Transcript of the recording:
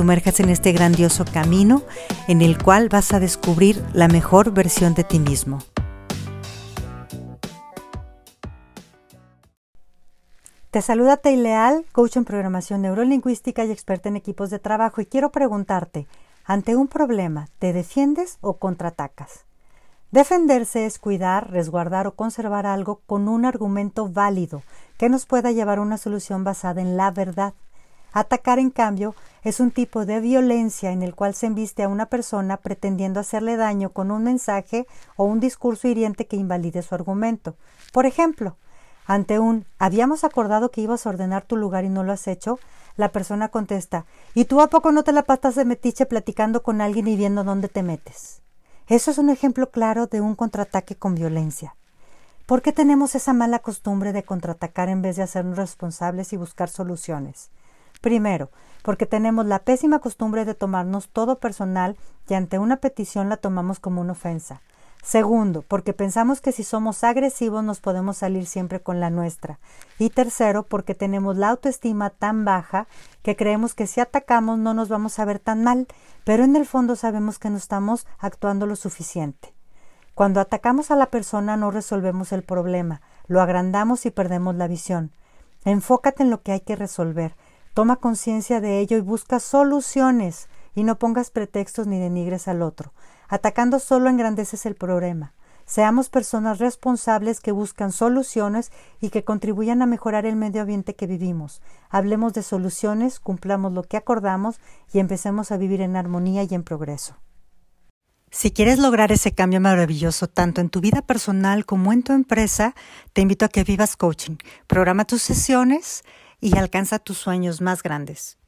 sumerjas en este grandioso camino en el cual vas a descubrir la mejor versión de ti mismo. Te saluda Teileal, coach en programación neurolingüística y experta en equipos de trabajo y quiero preguntarte, ante un problema, ¿te defiendes o contraatacas? Defenderse es cuidar, resguardar o conservar algo con un argumento válido que nos pueda llevar a una solución basada en la verdad. Atacar, en cambio, es un tipo de violencia en el cual se embiste a una persona pretendiendo hacerle daño con un mensaje o un discurso hiriente que invalide su argumento. Por ejemplo, ante un habíamos acordado que ibas a ordenar tu lugar y no lo has hecho, la persona contesta ¿Y tú a poco no te la pasas de metiche platicando con alguien y viendo dónde te metes? Eso es un ejemplo claro de un contraataque con violencia. ¿Por qué tenemos esa mala costumbre de contraatacar en vez de hacernos responsables y buscar soluciones? Primero, porque tenemos la pésima costumbre de tomarnos todo personal y ante una petición la tomamos como una ofensa. Segundo, porque pensamos que si somos agresivos nos podemos salir siempre con la nuestra. Y tercero, porque tenemos la autoestima tan baja que creemos que si atacamos no nos vamos a ver tan mal, pero en el fondo sabemos que no estamos actuando lo suficiente. Cuando atacamos a la persona no resolvemos el problema, lo agrandamos y perdemos la visión. Enfócate en lo que hay que resolver. Toma conciencia de ello y busca soluciones y no pongas pretextos ni denigres al otro. Atacando solo engrandeces el problema. Seamos personas responsables que buscan soluciones y que contribuyan a mejorar el medio ambiente que vivimos. Hablemos de soluciones, cumplamos lo que acordamos y empecemos a vivir en armonía y en progreso. Si quieres lograr ese cambio maravilloso tanto en tu vida personal como en tu empresa, te invito a que vivas coaching. Programa tus sesiones y alcanza tus sueños más grandes.